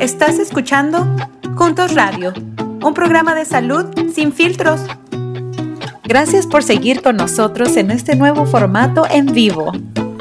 Estás escuchando Juntos Radio, un programa de salud sin filtros. Gracias por seguir con nosotros en este nuevo formato en vivo.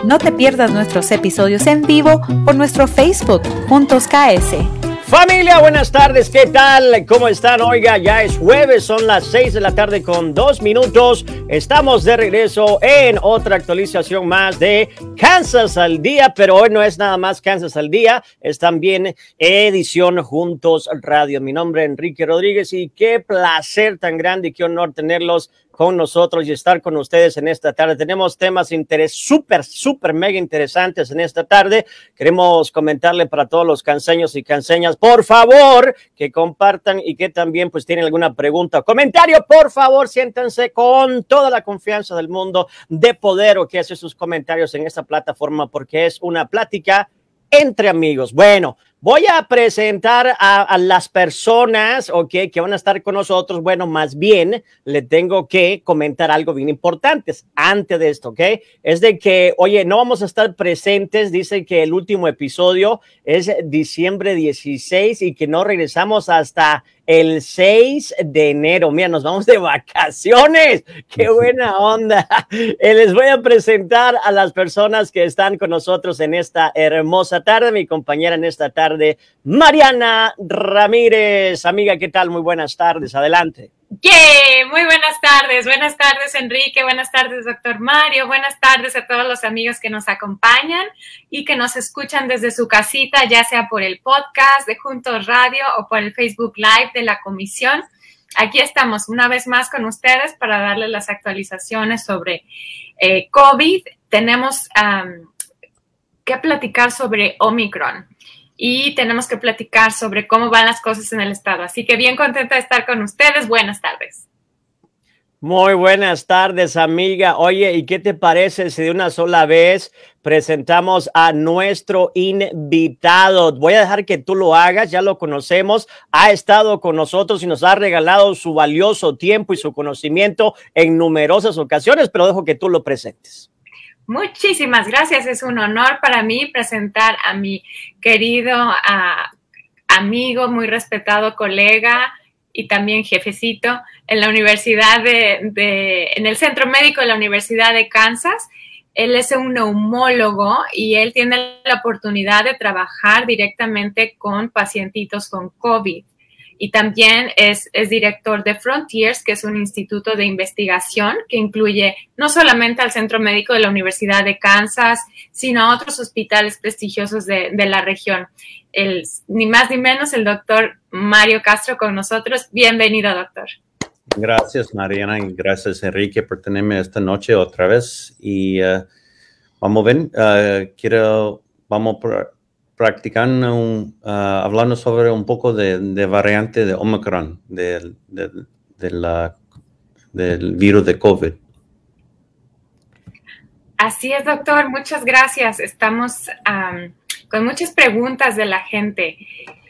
No te pierdas nuestros episodios en vivo por nuestro Facebook Juntos KS. Familia, buenas tardes, ¿qué tal? ¿Cómo están? Oiga, ya es jueves, son las 6 de la tarde con dos minutos. Estamos de regreso en otra actualización más de Kansas al día, pero hoy no es nada más Kansas al día, es también edición Juntos Radio. Mi nombre es Enrique Rodríguez y qué placer tan grande y qué honor tenerlos con nosotros y estar con ustedes en esta tarde. Tenemos temas interés súper, súper, mega interesantes en esta tarde. Queremos comentarle para todos los canseños y canseñas, por favor, que compartan y que también pues tienen alguna pregunta o comentario, por favor, siéntense con toda la confianza del mundo de poder o que hace sus comentarios en esta plataforma porque es una plática entre amigos. Bueno, voy a presentar a, las personas, ok, que van a estar con nosotros. Bueno, más bien le tengo que comentar algo bien importante antes de esto, ok. Es de que, oye, no vamos a estar presentes. Dice que el último episodio es diciembre 16 y que no regresamos hasta el 6 de enero. Mira, nos vamos de vacaciones. Qué buena onda. Eh, les voy a presentar a las personas que están con nosotros en esta hermosa tarde. Mi compañera en esta tarde, Mariana Ramírez. Amiga, ¿qué tal? Muy buenas tardes. Adelante. Yeah, muy buenas tardes, buenas tardes Enrique, buenas tardes doctor Mario, buenas tardes a todos los amigos que nos acompañan y que nos escuchan desde su casita, ya sea por el podcast de Juntos Radio o por el Facebook Live de la comisión. Aquí estamos una vez más con ustedes para darles las actualizaciones sobre eh, COVID. Tenemos que platicar sobre Omicron y tenemos que platicar sobre cómo van las cosas en el estado. Así que bien contenta de estar con ustedes. Buenas tardes. Muy buenas tardes, amiga. Oye, ¿y qué te parece si de una sola vez presentamos a nuestro invitado? Voy a dejar que tú lo hagas, ya lo conocemos, ha estado con nosotros y nos ha regalado su valioso tiempo y su conocimiento en numerosas ocasiones, pero dejo que tú lo presentes. Muchísimas gracias. Es un honor para mí presentar a mi querido amigo, muy respetado colega y también jefecito en la Universidad de, en el Centro Médico de la Universidad de Kansas. Él es un neumólogo y él tiene la oportunidad de trabajar directamente con pacientitos con COVID y también es, director de Frontiers, que es un instituto de investigación que incluye no solamente al Centro Médico de la Universidad de Kansas, sino a otros hospitales prestigiosos de, la región. El, ni más ni menos el doctor Mario Castro con nosotros. Bienvenido, doctor. Gracias, Mariana, y gracias, Enrique, por tenerme esta noche otra vez. Y uh, vamos a ver, uh, quiero, vamos por practicando, ah, hablando sobre un poco de, variante de Omicron, del virus de COVID. Así es, doctor. Muchas gracias. Estamos con muchas preguntas de la gente.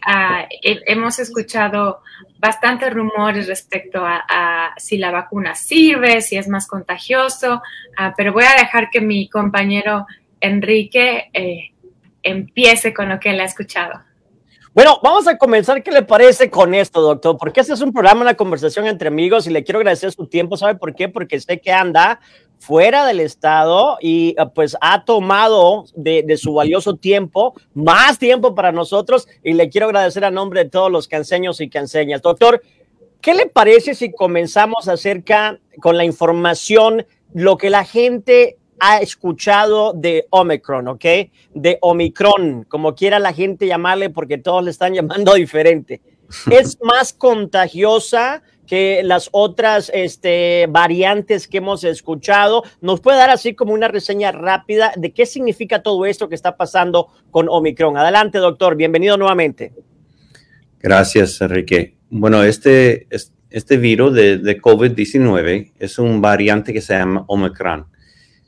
Ah, hemos escuchado bastantes rumores respecto a, si la vacuna sirve, si es más contagioso, ah, pero voy a dejar que mi compañero Enrique eh, empiece con lo que él ha escuchado. Bueno, vamos a comenzar. ¿Qué le parece con esto, doctor? Porque este es un programa, una conversación entre amigos y le quiero agradecer su tiempo. ¿Sabe por qué? Porque sé que anda fuera del estado y eh, pues ha tomado de, su valioso tiempo, más tiempo para nosotros y le quiero agradecer a nombre de todos los canseños y canseñas. Doctor, ¿qué le parece si comenzamos acerca con la información, lo que la gente ha escuchado de Omicron, ¿ok? De Omicron, como quiera la gente llamarle, porque todos le están llamando diferente. Es más contagiosa que las otras este, variantes que hemos escuchado. ¿Nos puede dar así como una reseña rápida de qué significa todo esto que está pasando con Omicron? Adelante, doctor. Bienvenido nuevamente. Gracias, Enrique. Bueno, este, este virus de, de COVID-19 es un variante que se llama Omicron.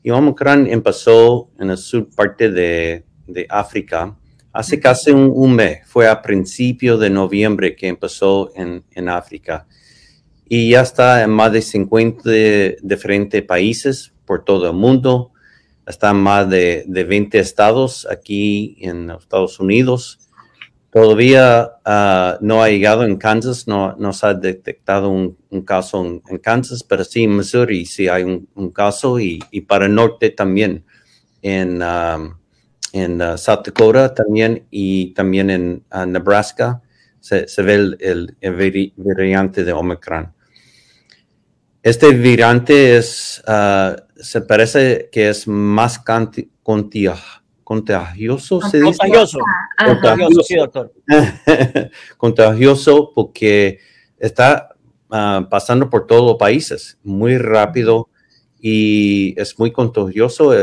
Y Omicron empezó en la sur parte de, de África hace casi un, mes. Fue a principios de noviembre que empezó en, en, África. Y ya está en más de 50 diferentes países por todo el mundo. Está en más de, de 20 estados aquí en Estados Unidos. Todavía ah, no ha llegado en Kansas, no, no se ha detectado un, caso en, Kansas, pero sí en Missouri sí hay un, caso y, para el norte también, en, en uh, South Dakota también y también en uh, Nebraska se, ve el, variante de Omicron. Este variante es, uh, se parece que es más contagioso, contagioso, ¿se dice? Contagioso. Contagioso, doctor. contagioso porque está pasando por todos los países muy rápido y es muy contagioso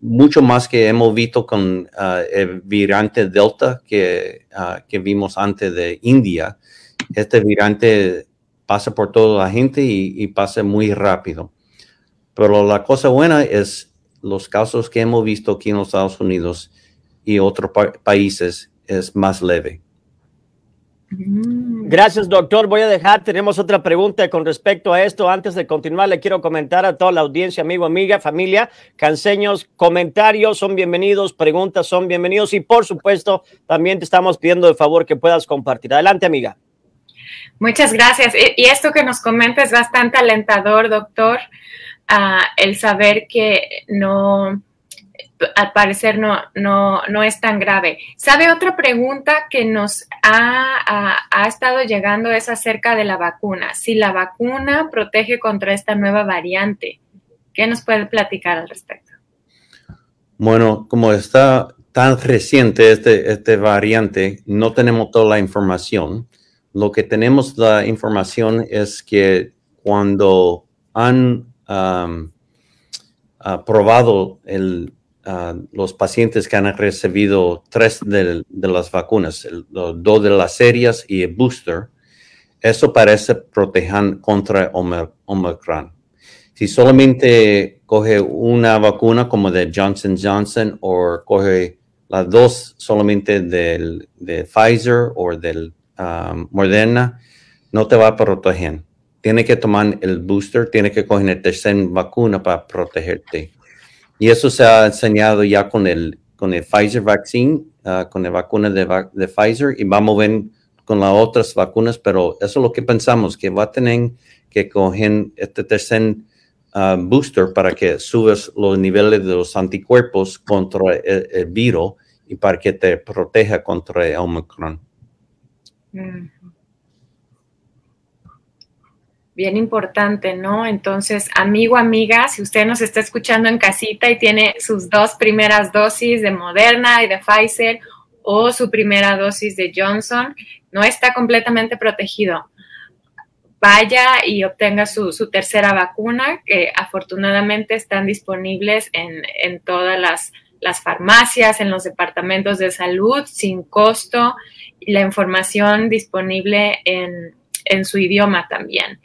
mucho más que hemos visto con ah, el virante Delta que, ah, que, vimos antes de India. Este virante pasa por toda la gente y, pasa muy rápido. Pero la cosa buena es los casos que hemos visto aquí en los Estados Unidos y otros países es más leve. Mm. Gracias, doctor. Voy a dejar, tenemos otra pregunta con respecto a esto. Antes de continuar, le quiero comentar a toda la audiencia, amigo, amiga, familia, canseños, comentarios son bienvenidos, preguntas son bienvenidos y por supuesto también te estamos pidiendo de favor que puedas compartir. Adelante, amiga. Muchas gracias. Y esto que nos comenta es bastante alentador, doctor, el saber que no al parecer no, no, no es tan grave. ¿Sabe otra pregunta que nos ha, ha, estado llegando es acerca de la vacuna? Si la vacuna protege contra esta nueva variante, ¿qué nos puede platicar al respecto? Bueno, como está tan reciente este, este variante, no tenemos toda la información. Lo que tenemos la información es que cuando han probado el, los pacientes que han recibido tres de, las vacunas, dos de las serias y el booster, eso parece proteger contra Omicron. Si solamente coge una vacuna como de Johnson Johnson o coge las dos solamente del, de Pfizer o del um, Moderna, no te va a proteger. Tiene que tomar el booster, tiene que coger la tercera vacuna para protegerte. Y eso se ha enseñado ya con el, con el Pfizer vaccine, ah, con la vacuna de, de, Pfizer, y vamos a ver con las otras vacunas, pero eso es lo que pensamos, que va a tener que coger este tercer ah, booster para que subas los niveles de los anticuerpos contra el, virus y para que te proteja contra el Omicron. Mm bien importante, ¿no? Entonces, amigo, amiga, si usted nos está escuchando en casita y tiene sus dos primeras dosis de Moderna y de Pfizer o su primera dosis de Johnson, no está completamente protegido. Vaya y obtenga su, tercera vacuna, que afortunadamente están disponibles en, todas las, farmacias, en los departamentos de salud, sin costo, la información disponible en, en su idioma también.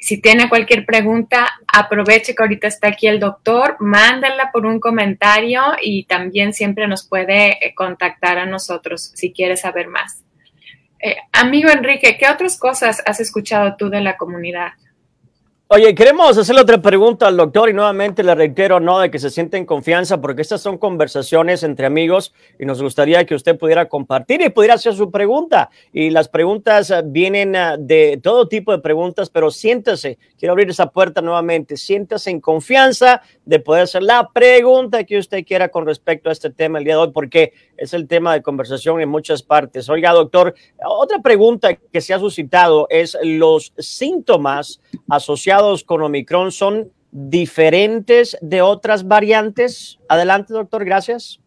Si tiene cualquier pregunta, aproveche que ahorita está aquí el doctor, mándala por un comentario y también siempre nos puede eh, contactar a nosotros si quiere saber más. Eh, amigo Enrique, ¿qué otras cosas has escuchado tú de la comunidad? Oye, queremos hacerle otra pregunta al doctor y nuevamente le reitero, ¿no? De que se siente en confianza porque estas son conversaciones entre amigos y nos gustaría que usted pudiera compartir y pudiera hacer su pregunta. Y las preguntas eh, vienen eh, de todo tipo de preguntas, pero siéntase, quiero abrir esa puerta nuevamente, siéntase en confianza de poder hacer la pregunta que usted quiera con respecto a este tema el día de hoy, porque es el tema de conversación en muchas partes. Oiga, doctor, otra pregunta que se ha suscitado es los síntomas asociados con Omicron son diferentes de otras variantes. Adelante, doctor, gracias.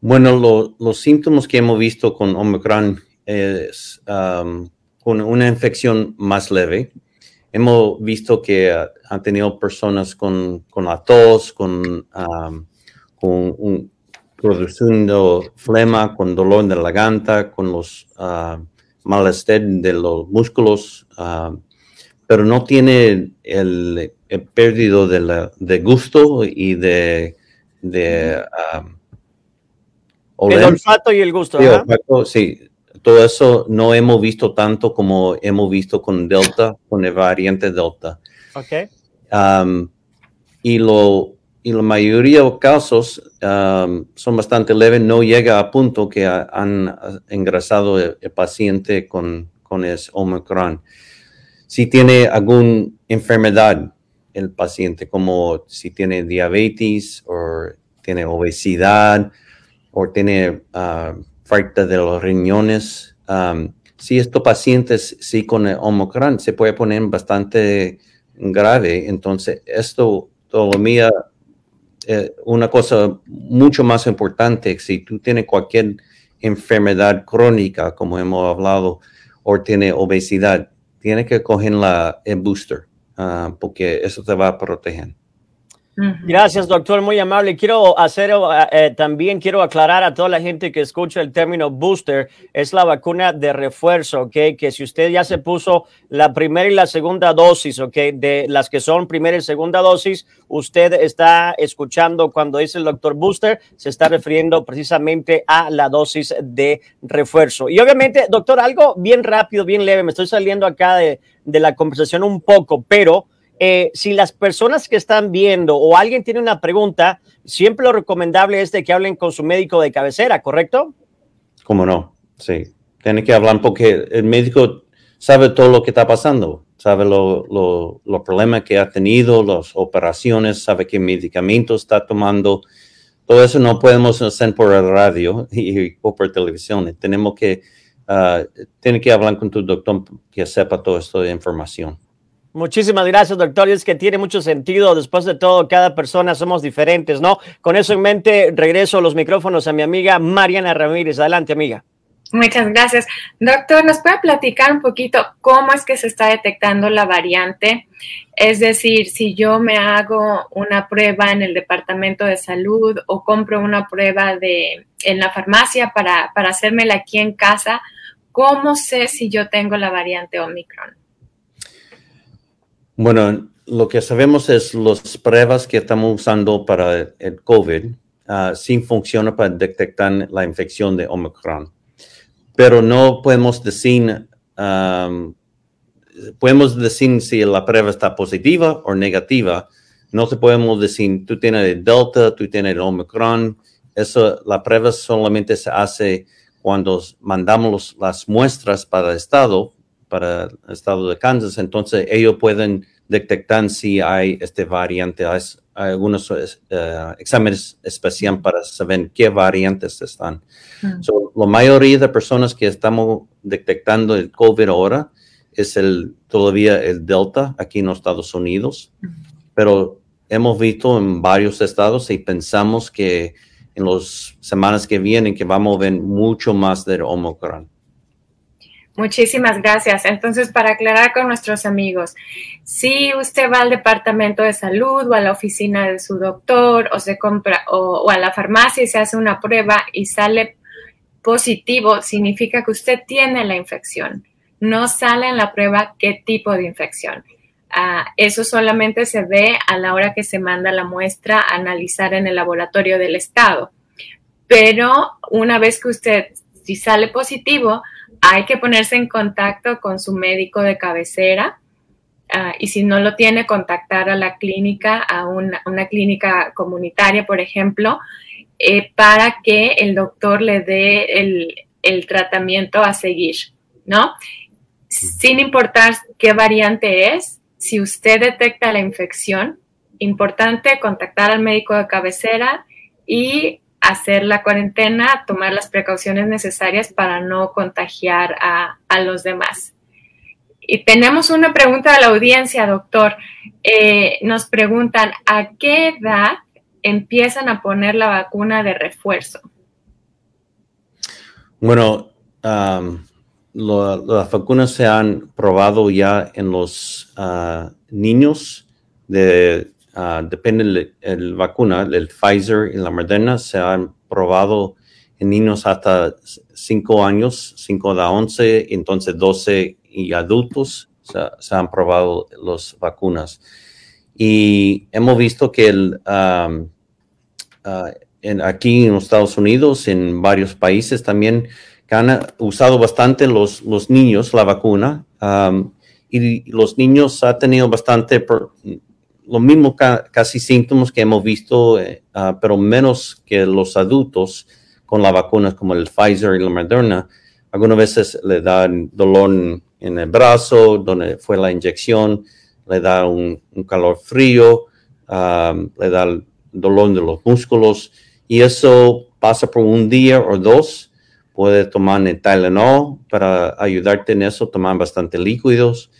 Bueno, los síntomas que hemos visto con Omicron es um, con una infección más leve. Hemos visto que uh, han tenido personas con, con la tos, con, um, un, produciendo flema, con dolor de la garganta, con los uh, malestar de los músculos, ah, pero no tiene el, el pérdida de, de, gusto y de... de el olfato y el gusto. Sí, todo eso no hemos visto tanto como hemos visto con Delta, con el variante Delta. Ok. y lo y la mayoría de casos um, son bastante leves, no llega a punto que han engrasado el, paciente con, con el Omicron. Si tiene alguna enfermedad el paciente, como si tiene diabetes o tiene obesidad o tiene uh, falta de los riñones, si estos pacientes, sí con el Omicron, se puede poner bastante grave. Entonces, esto todavía eh, una cosa mucho más importante, si tú tienes cualquier enfermedad crónica, como hemos hablado, o tiene obesidad, tiene que coger la, el booster, uh, porque eso te va a proteger. Gracias, doctor, muy amable. Quiero hacer eh, eh, también, quiero aclarar a toda la gente que escucha el término booster, es la vacuna de refuerzo, ¿ok? Que si usted ya se puso la primera y la segunda dosis, ¿ok? De las que son primera y segunda dosis, usted está escuchando cuando dice el doctor booster, se está refiriendo precisamente a la dosis de refuerzo. Y obviamente, doctor, algo bien rápido, bien leve, me estoy saliendo acá de, de la conversación un poco, pero eh, si las personas que están viendo o alguien tiene una pregunta, siempre lo recomendable es de que hablen con su médico de cabecera, ¿correcto? ¿Cómo no? Sí. Tiene que hablar porque el médico sabe todo lo que está pasando, sabe los lo, problemas que ha tenido, las operaciones, sabe qué medicamentos está tomando. Todo eso no podemos hacer por el radio y, o por televisión. Tenemos que, uh, que hablar con tu doctor que sepa toda esta información. Muchísimas gracias, doctor. Y es que tiene mucho sentido. Después de todo, cada persona somos diferentes, ¿no? Con eso en mente, regreso los micrófonos a mi amiga Mariana Ramírez. Adelante, amiga. Muchas gracias. Doctor, ¿nos puede platicar un poquito cómo es que se está detectando la variante? Es decir, si yo me hago una prueba en el departamento de salud o compro una prueba de, en la farmacia para, para hacérmela aquí en casa, ¿cómo sé si yo tengo la variante Omicron? Bueno, lo que sabemos es las pruebas que estamos usando para el COVID uh, sí funcionan para detectar la infección de Omicron. Pero no podemos decir, podemos decir si la prueba está positiva o negativa. No te podemos decir, tú tienes el Delta, tú tienes el Omicron. Eso, la prueba solamente se hace cuando mandamos las muestras para el Estado para el estado de Kansas, entonces ellos pueden detectar si hay este variante. Hay, algunos uh, exámenes especiales para saber qué variantes están. Mm. la mayoría de personas que estamos detectando el COVID ahora es el, todavía el Delta aquí en los Estados Unidos, mm. pero hemos visto en varios estados y pensamos que en las semanas que vienen que vamos a ver mucho más del Omicron. Muchísimas gracias. Entonces, para aclarar con nuestros amigos, si usted va al departamento de salud o a la oficina de su doctor o se compra o, a la farmacia y se hace una prueba y sale positivo, significa que usted tiene la infección. No sale en la prueba qué tipo de infección. Ah, eso solamente se ve a la hora que se manda la muestra a analizar en el laboratorio del estado. Pero una vez que usted, si sale positivo, hay que ponerse en contacto con su médico de cabecera ah, y si no lo tiene, contactar a la clínica, a una, clínica comunitaria, por ejemplo, eh, para que el doctor le dé el, el tratamiento a seguir, ¿no? Sin importar qué variante es, si usted detecta la infección, importante contactar al médico de cabecera y hacer la cuarentena, tomar las precauciones necesarias para no contagiar a, los demás. Y tenemos una pregunta de la audiencia, doctor. Eh, nos preguntan, ¿a qué edad empiezan a poner la vacuna de refuerzo? Bueno, las vacunas se han probado ya en los ah, niños de Ah, depende de la vacuna, el Pfizer y la Moderna se han probado en niños hasta 5 años, 5 a 11, entonces 12 y adultos se, han probado las vacunas. Y hemos visto que el, ah, aquí en los Estados Unidos, en varios países también, han usado bastante los, los niños la vacuna y los niños han tenido bastante los mismos casi síntomas que hemos visto, eh, ah, pero menos que los adultos con las vacunas como el Pfizer y la Moderna. Algunas veces le dan dolor en, el brazo, donde fue la inyección, le da un, calor frío, ah, le da dolor de los músculos y eso pasa por un día o dos. Puede tomar el Tylenol para ayudarte en eso, tomar bastante líquidos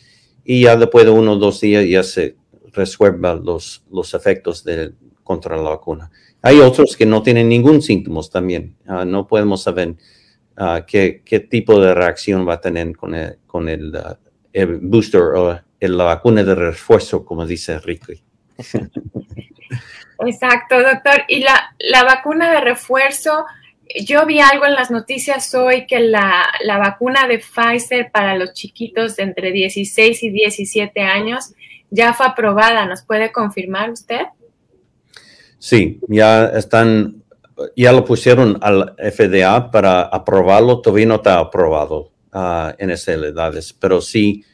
y ya después de uno o dos días ya se resuelva los, los efectos de, contra la vacuna. Hay otros que no tienen ningún síntomas también. Ah, no podemos saber ah, qué, qué, tipo de reacción va a tener con el, con el, ah, booster o la vacuna de refuerzo, como dice Ricky. Exacto, doctor. Y la, la vacuna de refuerzo, yo vi algo en las noticias hoy que la, la, vacuna de Pfizer para los chiquitos de entre 16 y 17 años ya fue aprobada. ¿Nos puede confirmar usted? Sí, ya están, ya lo pusieron al FDA para aprobarlo. Todavía no está aprobado uh, en esas edades, pero sí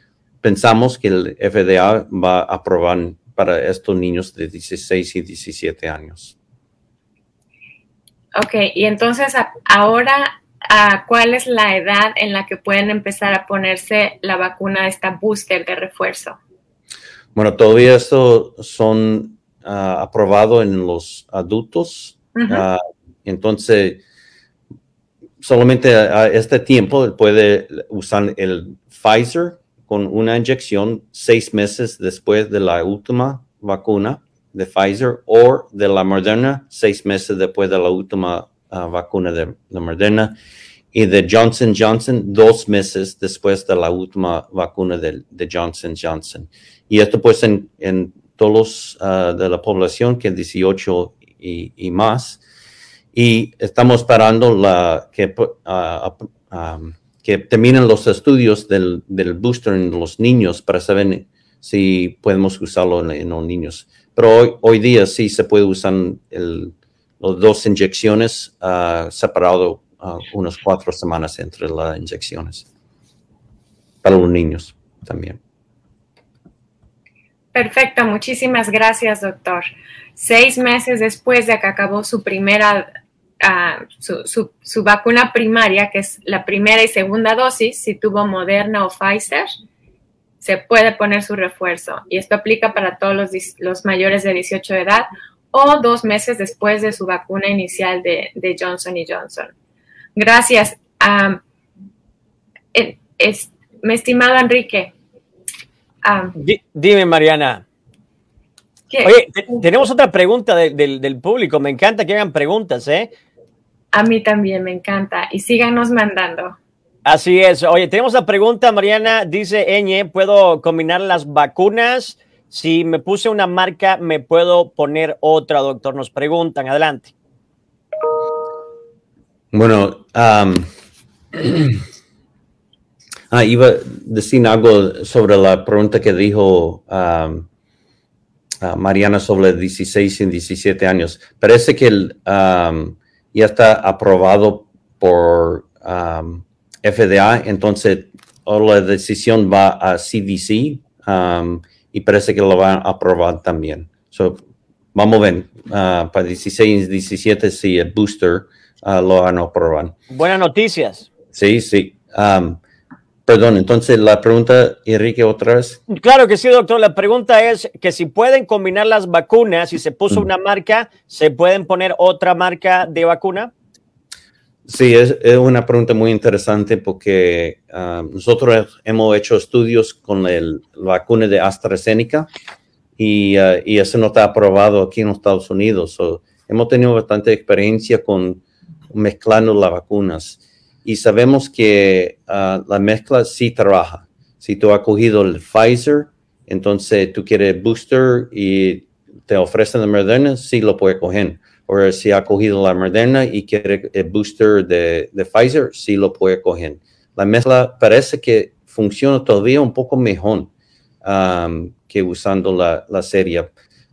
pensamos que el FDA va a aprobar para estos niños de 16 y 17 años. Ok, y entonces ahora, ¿cuál es la edad en la que pueden empezar a ponerse la vacuna, esta booster de refuerzo? Bueno, todavía esto son uh, aprobados en los adultos. Ah, entonces, solamente a, este tiempo puede usar el Pfizer con una inyección seis meses después de la última vacuna de Pfizer o de la Moderna seis meses después de la última ah, vacuna de la Moderna y de Johnson Johnson dos meses después de la última vacuna de, Johnson Johnson. Y esto pues en, todos uh, de la población que es 18 y, más. Y estamos esperando la, que, uh, um, que terminen los estudios del, booster en los niños para saber si podemos usarlo en, los niños. Pero hoy, hoy, día sí se puede usar las dos inyecciones uh, separado unas cuatro semanas entre las inyecciones. Para los niños también. Perfecto, muchísimas gracias, doctor. Seis meses después de que acabó su primera Uh, su, su, vacuna primaria, que es la primera y segunda dosis, si tuvo Moderna o Pfizer, se puede poner su refuerzo. Y esto aplica para todos los, los mayores de 18 de edad o dos meses después de su vacuna inicial de, de Johnson Johnson. Gracias. Um, es, mi estimado Enrique. Um, dime, Mariana. Oye, tenemos otra pregunta del, del público. Me encanta que hagan preguntas, ¿eh? A mí también me encanta y síganos mandando. Así es. Oye, tenemos la pregunta, Mariana. Dice Eñe, ¿puedo combinar las vacunas? Si me puse una marca, ¿me puedo poner otra, doctor? Nos preguntan. Adelante. Bueno, um, ah, iba a decir algo sobre la pregunta que dijo um, Mariana sobre 16 y 17 años. Parece que el, um, ya está aprobado por um, FDA, entonces la decisión va a CDC um, y parece que lo van a aprobar también. So, vamos a ver, uh, para 16 y 17 si el booster uh, lo van a aprobar. Buenas noticias. Sí, sí. Um, Perdón, entonces la pregunta, Enrique, otra vez. Claro que sí, doctor. La pregunta es que si pueden combinar las vacunas, si se puso una marca, ¿se pueden poner otra marca de vacuna? Sí, es, una pregunta muy interesante porque ah, nosotros hemos hecho estudios con el, la vacuna de AstraZeneca y, uh, y, eso no está aprobado aquí en los Estados Unidos. hemos tenido bastante experiencia con mezclando las vacunas y sabemos que ah, la mezcla sí trabaja. Si tú has cogido el Pfizer, entonces tú quieres booster y te ofrecen la Moderna, sí lo puedes coger. O si ha cogido la Moderna y quiere el booster de, de Pfizer, sí lo puede coger. La mezcla parece que funciona todavía un poco mejor que usando la, la serie,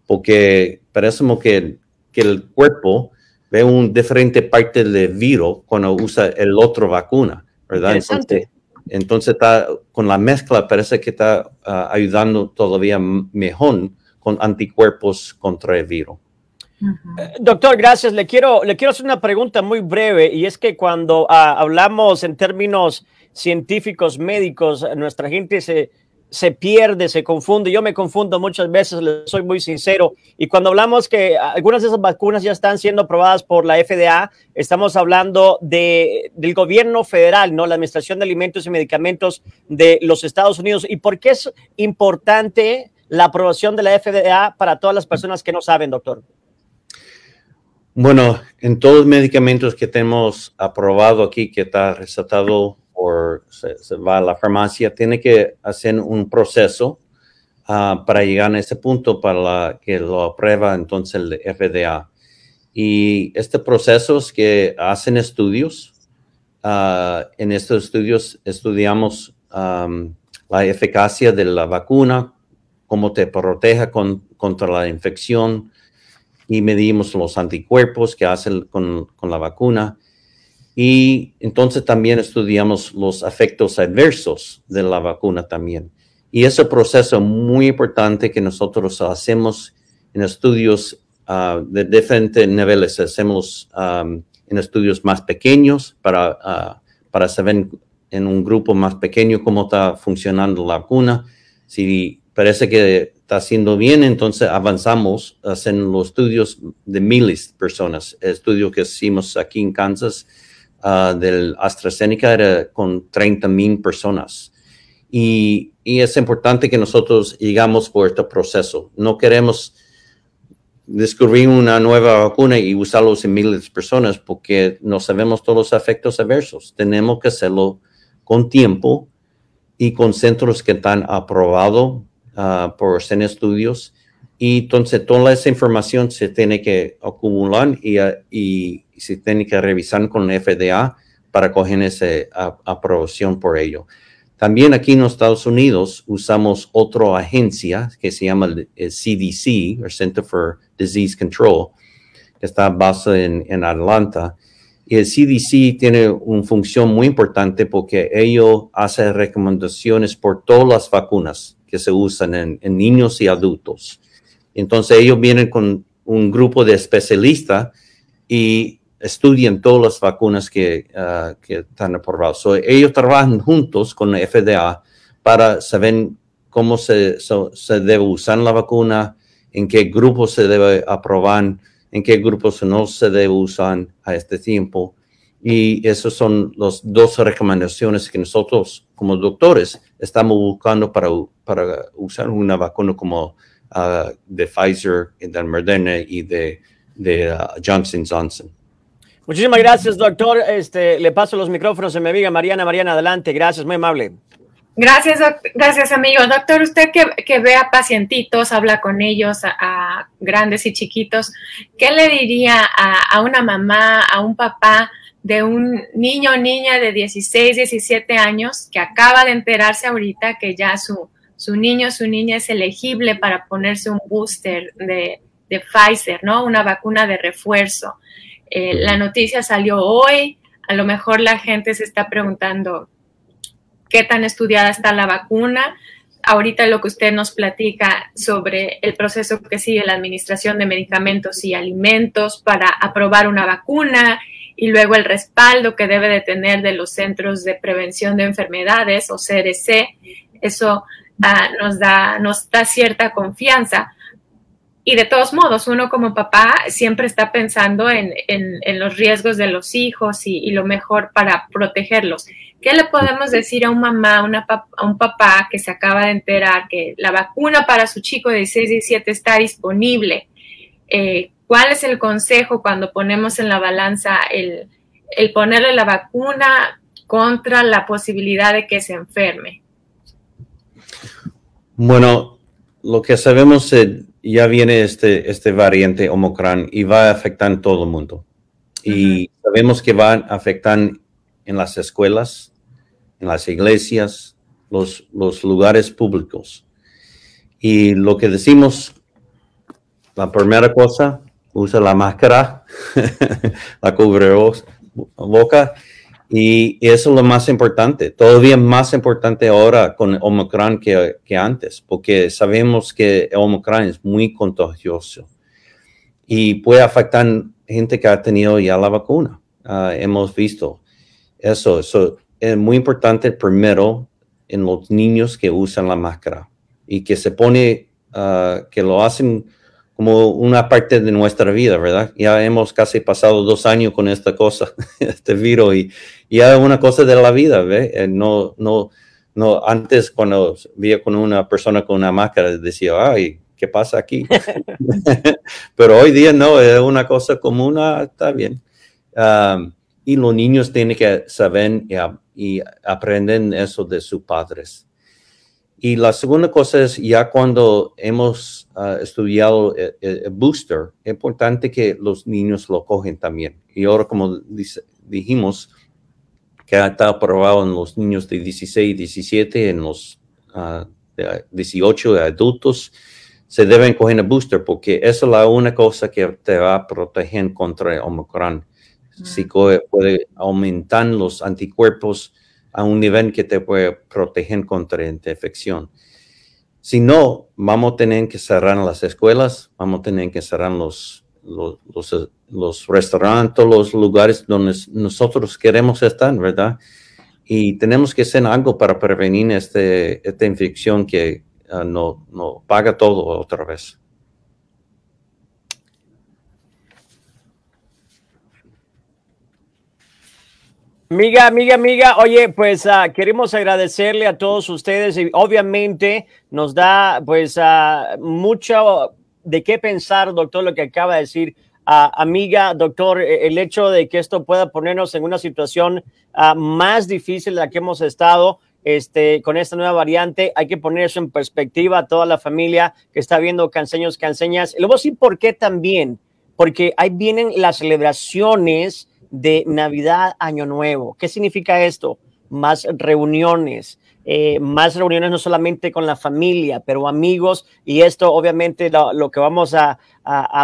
porque parece que, que el cuerpo ve un diferente parte del virus cuando usa el otro vacuna, ¿verdad? Entonces, entonces está, con la mezcla parece que está ah, ayudando todavía mejor con anticuerpos contra el virus. Eh, doctor, gracias. Le quiero, le quiero hacer una pregunta muy breve y es que cuando ah, hablamos en términos científicos, médicos, nuestra gente se, se pierde, se confunde. Yo me confundo muchas veces, soy muy sincero. Y cuando hablamos que algunas de esas vacunas ya están siendo aprobadas por la FDA, estamos hablando de, del gobierno federal, ¿no? La Administración de Alimentos y Medicamentos de los Estados Unidos. ¿Y por qué es importante la aprobación de la FDA para todas las personas que no saben, doctor? Bueno, en todos los medicamentos que tenemos aprobado aquí, que está recetado o se, va a la farmacia, tiene que hacer un proceso ah, para llegar a ese punto para que lo aprueba entonces el FDA. Y este proceso es que hacen estudios. Ah, en estos estudios estudiamos la eficacia de la vacuna, cómo te protege contra la infección y medimos los anticuerpos que hacen con, con la vacuna y entonces también estudiamos los efectos adversos de la vacuna también. Y ese proceso muy importante que nosotros hacemos en estudios ah, de diferentes niveles. Hacemos en estudios más pequeños para, ah, para saber en un grupo más pequeño cómo está funcionando la vacuna. Si parece que está haciendo bien, entonces avanzamos en los estudios de miles de personas. El estudio que hicimos aquí en Kansas Ah, del AstraZeneca era con 30 mil personas. Y, y, es importante que nosotros llegamos por este proceso. No queremos descubrir una nueva vacuna y usarlos en miles de personas porque no sabemos todos los efectos adversos. Tenemos que hacerlo con tiempo y con centros que están aprobados uh, por hacer estudios. Y entonces toda esa información se tiene que acumular y y se tiene que revisar con la FDA para coger esa aprobación por ello. También aquí en los Estados Unidos usamos otra agencia que se llama el, CDC, el Center for Disease Control, que está basado en, en Atlanta. Y el CDC tiene una función muy importante porque ellos hacen recomendaciones por todas las vacunas que se usan en, en niños y adultos. Entonces ellos vienen con un grupo de especialistas y estudian todas las vacunas que, que están aprobadas. ellos trabajan juntos con la FDA para saber cómo se, debe usar la vacuna, en qué grupos se debe aprobar, en qué grupos no se debe usar a este tiempo. Y esas son las dos recomendaciones que nosotros como doctores estamos buscando para, para usar una vacuna como uh, de Pfizer, de Moderna y de, de uh, Johnson Johnson. Muchísimas gracias, doctor. Este, le paso los micrófonos a mi amiga Mariana. Mariana, adelante. Gracias, muy amable. Gracias, gracias, amigo. Doctor, usted que, que, ve a pacientitos, habla con ellos, a, grandes y chiquitos, ¿qué le diría a, a, una mamá, a un papá de un niño o niña de 16, 17 años que acaba de enterarse ahorita que ya su, su niño, su niña es elegible para ponerse un booster de, de Pfizer, ¿no? Una vacuna de refuerzo. Eh, la noticia salió hoy, a lo mejor la gente se está preguntando qué tan estudiada está la vacuna. Ahorita lo que usted nos platica sobre el proceso que sigue la Administración de Medicamentos y Alimentos para aprobar una vacuna y luego el respaldo que debe de tener de los Centros de Prevención de Enfermedades o CDC, eso ah, nos, da, nos da cierta confianza y de todos modos, uno como papá siempre está pensando en, los riesgos de los hijos y, lo mejor para protegerlos. ¿Qué le podemos decir a un mamá, a un papá que se acaba de enterar que la vacuna para su chico de 6 y 17 está disponible? Eh, ¿Cuál es el consejo cuando ponemos en la balanza el, el ponerle la vacuna contra la posibilidad de que se enferme? Bueno, lo que sabemos es ya viene este, este variante Omicron y va a afectar a todo el mundo. Y sabemos que va a afectar en las escuelas, en las iglesias, los, los lugares públicos. Y lo que decimos, la primera cosa, usa la máscara, la cubre boca Y eso es lo más importante, todavía más importante ahora con Omicron que, que antes, porque sabemos que Omicron es muy contagioso y puede afectar gente que ha tenido ya la vacuna. Ah, hemos visto eso, eso es muy importante primero en los niños que usan la máscara y que se pone, ah, que lo hacen como una parte de nuestra vida, ¿verdad? Ya hemos casi pasado dos años con esta cosa, este virus, y ya es una cosa de la vida, ¿ve? Eh, no, no, no, antes cuando veía con una persona con una máscara decía, ay, ¿qué pasa aquí? Pero hoy día no, es una cosa común, ah, está bien. y los niños tienen que saber y, y aprenden eso de sus padres. Y la segunda cosa es, ya cuando hemos ah, estudiado el, booster, es importante que los niños lo cogen también. Y ahora, como dijimos, que está aprobado en los niños de 16 17, en los 18 ah, adultos, se deben coger el booster porque esa es la única cosa que te va a proteger contra el Omicron. Si puede aumentar los anticuerpos a un nivel que te puede proteger contra infección. Si no, vamos a tener que cerrar las escuelas, vamos a tener que cerrar los, los, los, restaurantes, los lugares donde nosotros queremos estar, ¿verdad? Y tenemos que hacer algo para prevenir este, esta infección que uh, no, no paga todo otra vez. Amiga, amiga, amiga, oye, pues uh, queremos agradecerle a todos ustedes y obviamente nos da pues uh, mucho de qué pensar, doctor, lo que acaba de decir. Uh, amiga, doctor, e, el hecho de que esto pueda ponernos en una situación más difícil de la que hemos estado este, con esta nueva variante, hay que poner eso en perspectiva a toda la familia que está viendo canseños, canseñas. Luego sí, ¿por qué también? Porque ahí vienen las celebraciones de Navidad, Año Nuevo. ¿Qué significa esto? Más reuniones, eh, más reuniones no solamente con la familia, pero amigos. Y esto obviamente lo, que vamos a,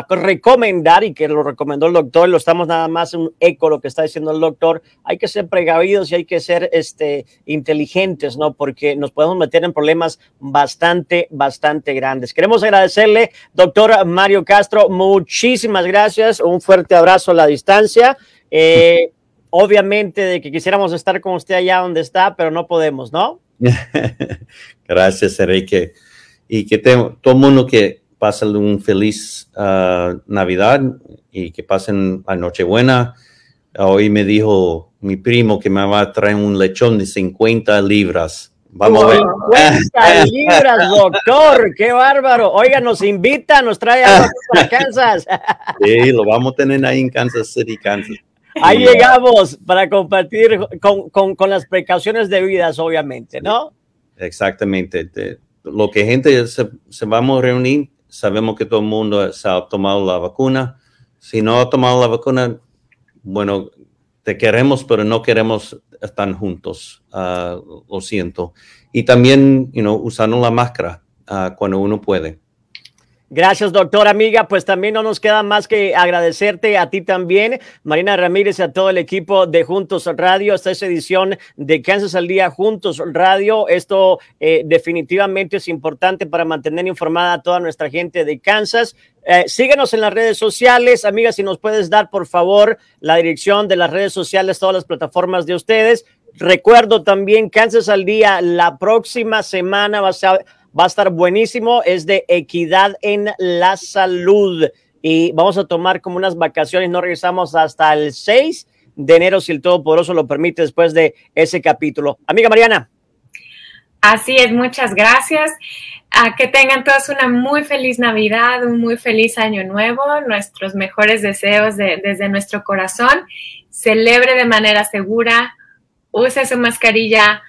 recomendar y que lo recomendó el doctor, lo estamos nada más en un eco lo que está diciendo el doctor, hay que ser precavidos y hay que ser este, inteligentes, ¿no? Porque nos podemos meter en problemas bastante, bastante grandes. Queremos agradecerle, doctor Mario Castro, muchísimas gracias, un fuerte abrazo a la distancia. Eh, obviamente de que quisiéramos estar con usted allá donde está, pero no podemos, ¿no? Gracias, Enrique. Y que todo mundo que pase un feliz ah, Navidad y que pasen la Nochebuena. Hoy me dijo mi primo que me va a traer un lechón de 50 libras. Vamos a ver. 50 libras, doctor, qué bárbaro. Oiga, nos invita, nos trae a Kansas. Sí, lo vamos a tener ahí en Kansas City, Kansas. Ahí llegamos para compartir con, las precauciones debidas, obviamente, ¿no? Exactamente. lo que gente se, se vamos a reunir, sabemos que todo el mundo se ha tomado la vacuna. Si no ha tomado la vacuna, bueno, te queremos, pero no queremos estar juntos. Ah, lo siento. Y también, you know, usando la máscara ah, cuando uno puede. Gracias, doctor amiga. Pues también no nos queda más que agradecerte a ti también, Marina Ramírez, a todo el equipo de Juntos Radio. Esta es edición de Kansas al Día Juntos Radio. Esto eh, definitivamente es importante para mantener informada a toda nuestra gente de Kansas. Eh, síguenos en las redes sociales, amiga, si nos puedes dar, por favor, la dirección de las redes sociales, todas las plataformas de ustedes. Recuerdo también Kansas al Día, la próxima semana va a va a estar buenísimo, es de equidad en la salud y vamos a tomar como unas vacaciones, no regresamos hasta el 6 de enero si el Todopoderoso lo permite después de ese capítulo. Amiga Mariana. Así es, muchas gracias. A que tengan todos una muy feliz Navidad, un muy feliz año nuevo, nuestros mejores deseos desde nuestro corazón. Celebre de manera segura, use su mascarilla,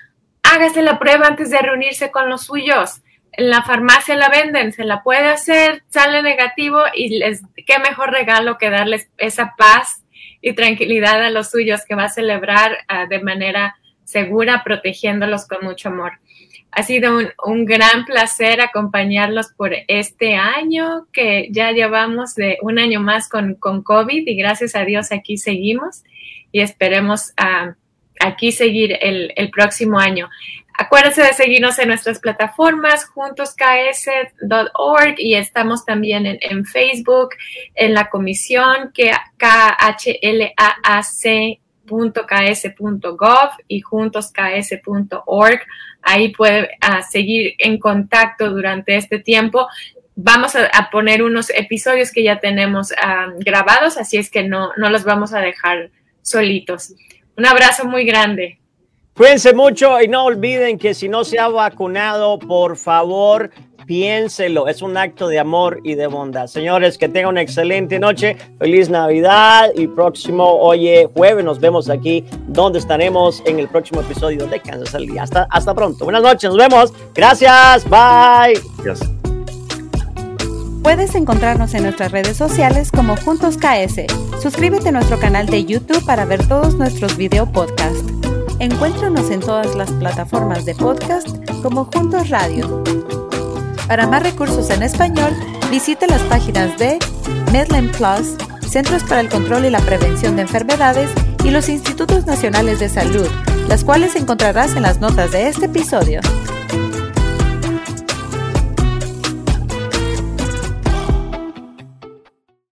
hágase la prueba antes de reunirse con los suyos en la farmacia la venden, se la puede hacer, sale negativo y les, qué mejor regalo que darles esa paz y tranquilidad a los suyos que va a celebrar ah, de manera segura, protegiéndolos con mucho amor. Ha sido un, gran placer acompañarlos por este año que ya llevamos de un año más con, con COVID y gracias a Dios aquí seguimos y esperemos ah, aquí seguir el, el próximo año. Acuérdense de seguirnos en nuestras plataformas, juntosks.org y estamos también en, Facebook, en la comisión que KHLAAC.ks.gov y juntosks.org. Ahí puede uh, seguir en contacto durante este tiempo. Vamos a, poner unos episodios que ya tenemos uh, grabados, así es que no, no los vamos a dejar solitos. Un abrazo muy grande. Cuídense mucho y no olviden que si no se ha vacunado, por favor, piénselo. Es un acto de amor y de bondad. Señores, que tengan una excelente noche. Feliz Navidad y próximo, oye, jueves nos vemos aquí donde estaremos en el próximo episodio de Kansas al Día. Hasta, hasta pronto. Buenas noches, nos vemos. Gracias. Bye. Gracias. Puedes encontrarnos en nuestras redes sociales como Juntos KS. Suscríbete a nuestro canal de YouTube para ver todos nuestros video podcasts. Encuéntranos en todas las plataformas de podcast como Juntos Radio. Para más recursos en español, visite las páginas de Medline Plus, Centros para el Control y la Prevención de Enfermedades y los Institutos Nacionales de Salud, las cuales encontrarás en las notas de este episodio.